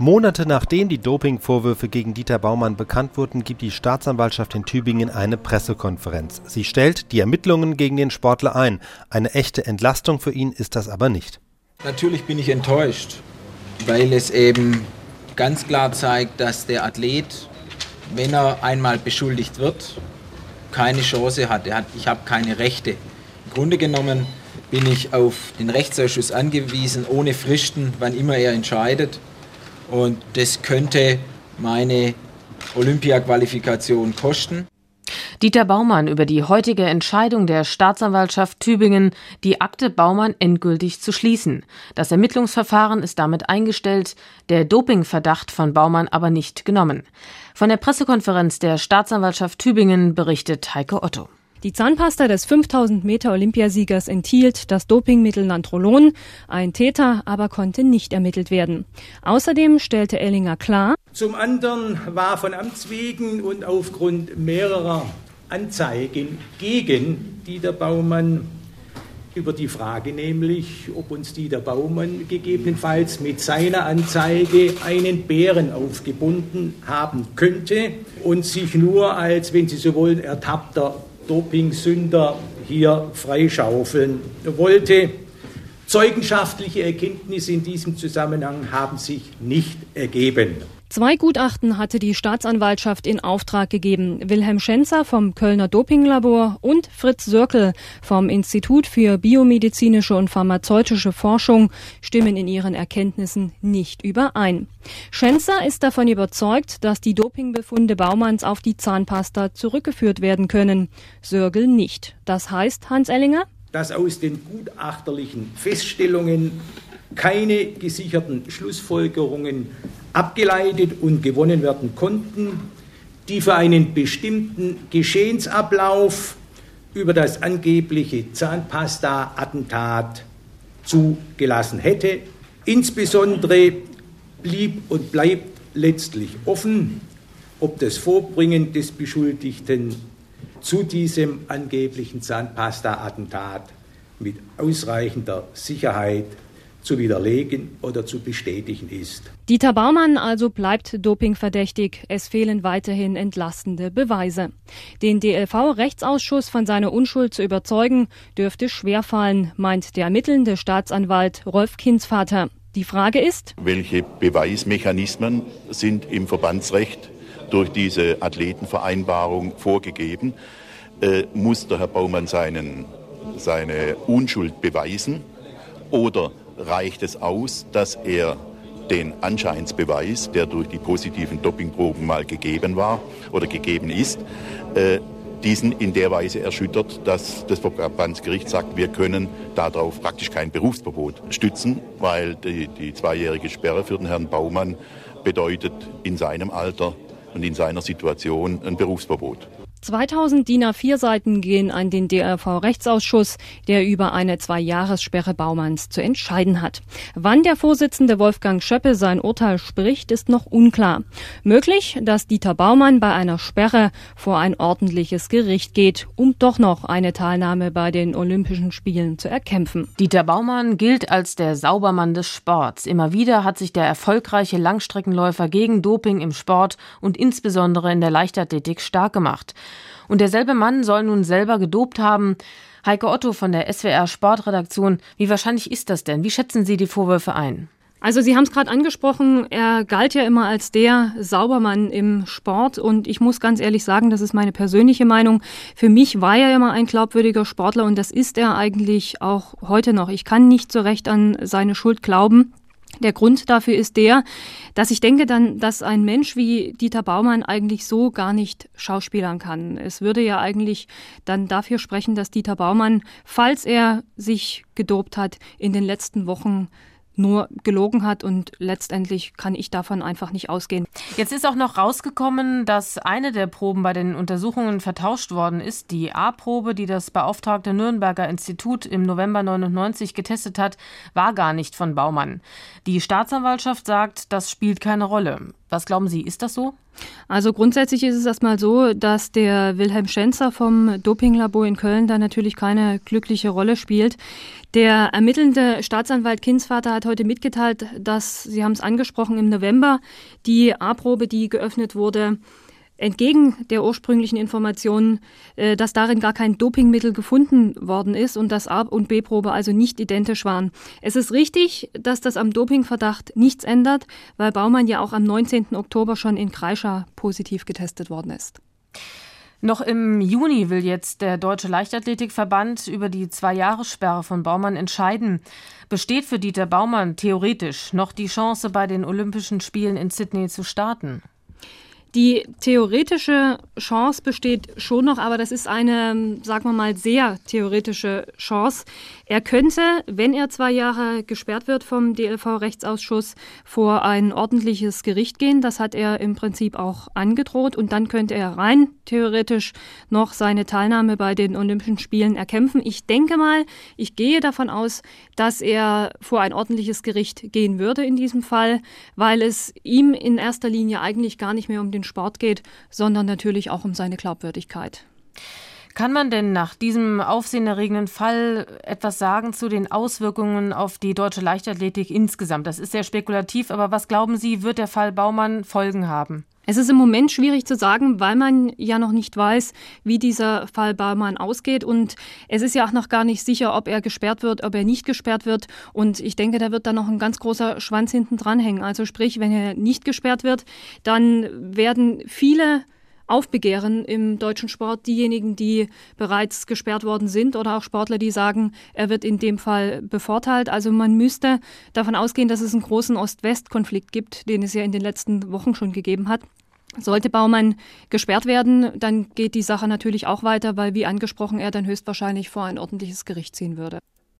Monate nachdem die Dopingvorwürfe gegen Dieter Baumann bekannt wurden, gibt die Staatsanwaltschaft in Tübingen eine Pressekonferenz. Sie stellt die Ermittlungen gegen den Sportler ein. Eine echte Entlastung für ihn ist das aber nicht. Natürlich bin ich enttäuscht, weil es eben ganz klar zeigt, dass der Athlet, wenn er einmal beschuldigt wird, keine Chance hat. hat ich habe keine Rechte. Im Grunde genommen bin ich auf den Rechtsausschuss angewiesen, ohne Fristen, wann immer er entscheidet. Und das könnte meine Olympiaqualifikation kosten. Dieter Baumann über die heutige Entscheidung der Staatsanwaltschaft Tübingen, die Akte Baumann endgültig zu schließen. Das Ermittlungsverfahren ist damit eingestellt, der Dopingverdacht von Baumann aber nicht genommen. Von der Pressekonferenz der Staatsanwaltschaft Tübingen berichtet Heike Otto. Die Zahnpasta des 5000 Meter Olympiasiegers enthielt das Dopingmittel Nantrolon. Ein Täter aber konnte nicht ermittelt werden. Außerdem stellte Ellinger klar, zum anderen war von Amts wegen und aufgrund mehrerer Anzeigen gegen Dieter Baumann über die Frage nämlich, ob uns Dieter Baumann gegebenenfalls mit seiner Anzeige einen Bären aufgebunden haben könnte und sich nur als, wenn Sie so wollen, ertappter Dopingsünder hier freischaufeln wollte. Zeugenschaftliche Erkenntnisse in diesem Zusammenhang haben sich nicht ergeben. Zwei Gutachten hatte die Staatsanwaltschaft in Auftrag gegeben. Wilhelm Schenzer vom Kölner Dopinglabor und Fritz Sörkel vom Institut für biomedizinische und pharmazeutische Forschung stimmen in ihren Erkenntnissen nicht überein. Schenzer ist davon überzeugt, dass die Dopingbefunde Baumanns auf die Zahnpasta zurückgeführt werden können. Sörgel nicht. Das heißt, Hans Ellinger? Dass aus den gutachterlichen Feststellungen keine gesicherten Schlussfolgerungen abgeleitet und gewonnen werden konnten, die für einen bestimmten Geschehensablauf über das angebliche Zahnpasta-Attentat zugelassen hätte. Insbesondere blieb und bleibt letztlich offen, ob das Vorbringen des Beschuldigten zu diesem angeblichen Zahnpasta-Attentat mit ausreichender Sicherheit zu widerlegen oder zu bestätigen ist. Dieter Baumann also bleibt dopingverdächtig. Es fehlen weiterhin entlastende Beweise. Den DLV-Rechtsausschuss von seiner Unschuld zu überzeugen, dürfte schwerfallen, meint der ermittelnde Staatsanwalt Rolf Kindsvater. Die Frage ist, welche Beweismechanismen sind im Verbandsrecht durch diese Athletenvereinbarung vorgegeben? Äh, muss der Herr Baumann seinen, seine Unschuld beweisen oder reicht es aus, dass er den Anscheinsbeweis, der durch die positiven Dopingproben mal gegeben war oder gegeben ist, äh, diesen in der Weise erschüttert, dass das Verbandsgericht sagt, wir können darauf praktisch kein Berufsverbot stützen, weil die, die zweijährige Sperre für den Herrn Baumann bedeutet in seinem Alter und in seiner Situation ein Berufsverbot. 2000 DIN A4-Seiten gehen an den DRV-Rechtsausschuss, der über eine Zwei-Jahressperre Baumanns zu entscheiden hat. Wann der Vorsitzende Wolfgang Schöppe sein Urteil spricht, ist noch unklar. Möglich, dass Dieter Baumann bei einer Sperre vor ein ordentliches Gericht geht, um doch noch eine Teilnahme bei den Olympischen Spielen zu erkämpfen. Dieter Baumann gilt als der Saubermann des Sports. Immer wieder hat sich der erfolgreiche Langstreckenläufer gegen Doping im Sport und insbesondere in der Leichtathletik stark gemacht. Und derselbe Mann soll nun selber gedopt haben. Heike Otto von der SWR Sportredaktion, wie wahrscheinlich ist das denn? Wie schätzen Sie die Vorwürfe ein? Also Sie haben es gerade angesprochen, er galt ja immer als der Saubermann im Sport und ich muss ganz ehrlich sagen, das ist meine persönliche Meinung. Für mich war er immer ein glaubwürdiger Sportler und das ist er eigentlich auch heute noch. Ich kann nicht so recht an seine Schuld glauben. Der Grund dafür ist der, dass ich denke dann, dass ein Mensch wie Dieter Baumann eigentlich so gar nicht schauspielern kann. Es würde ja eigentlich dann dafür sprechen, dass Dieter Baumann, falls er sich gedopt hat, in den letzten Wochen nur gelogen hat und letztendlich kann ich davon einfach nicht ausgehen. Jetzt ist auch noch rausgekommen, dass eine der Proben bei den Untersuchungen vertauscht worden ist. Die A-Probe, die das beauftragte Nürnberger Institut im November 99 getestet hat, war gar nicht von Baumann. Die Staatsanwaltschaft sagt, das spielt keine Rolle. Was glauben Sie, ist das so? Also grundsätzlich ist es erstmal so, dass der Wilhelm Schenzer vom Dopinglabor in Köln da natürlich keine glückliche Rolle spielt. Der ermittelnde Staatsanwalt Kindsvater hat heute mitgeteilt, dass, Sie haben es angesprochen, im November die A-Probe, die geöffnet wurde, entgegen der ursprünglichen Informationen, äh, dass darin gar kein Dopingmittel gefunden worden ist und dass A- und B-Probe also nicht identisch waren. Es ist richtig, dass das am Dopingverdacht nichts ändert, weil Baumann ja auch am 19. Oktober schon in Kreischer positiv getestet worden ist. Noch im Juni will jetzt der Deutsche Leichtathletikverband über die Zwei-Jahres-Sperre von Baumann entscheiden. Besteht für Dieter Baumann theoretisch noch die Chance, bei den Olympischen Spielen in Sydney zu starten? Die theoretische Chance besteht schon noch, aber das ist eine, sagen wir mal, sehr theoretische Chance. Er könnte, wenn er zwei Jahre gesperrt wird vom DLV-Rechtsausschuss, vor ein ordentliches Gericht gehen. Das hat er im Prinzip auch angedroht und dann könnte er rein theoretisch noch seine Teilnahme bei den Olympischen Spielen erkämpfen. Ich denke mal, ich gehe davon aus, dass er vor ein ordentliches Gericht gehen würde in diesem Fall, weil es ihm in erster Linie eigentlich gar nicht mehr um den Sport geht, sondern natürlich auch um seine Glaubwürdigkeit. Kann man denn nach diesem aufsehenerregenden Fall etwas sagen zu den Auswirkungen auf die deutsche Leichtathletik insgesamt? Das ist sehr spekulativ, aber was glauben Sie, wird der Fall Baumann Folgen haben? Es ist im Moment schwierig zu sagen, weil man ja noch nicht weiß, wie dieser Fall Baumann ausgeht. Und es ist ja auch noch gar nicht sicher, ob er gesperrt wird, ob er nicht gesperrt wird. Und ich denke, da wird dann noch ein ganz großer Schwanz hinten dranhängen. Also sprich, wenn er nicht gesperrt wird, dann werden viele aufbegehren im deutschen Sport, diejenigen, die bereits gesperrt worden sind oder auch Sportler, die sagen, er wird in dem Fall bevorteilt. Also man müsste davon ausgehen, dass es einen großen Ost-West-Konflikt gibt, den es ja in den letzten Wochen schon gegeben hat. Sollte Baumann gesperrt werden, dann geht die Sache natürlich auch weiter, weil, wie angesprochen, er dann höchstwahrscheinlich vor ein ordentliches Gericht ziehen würde.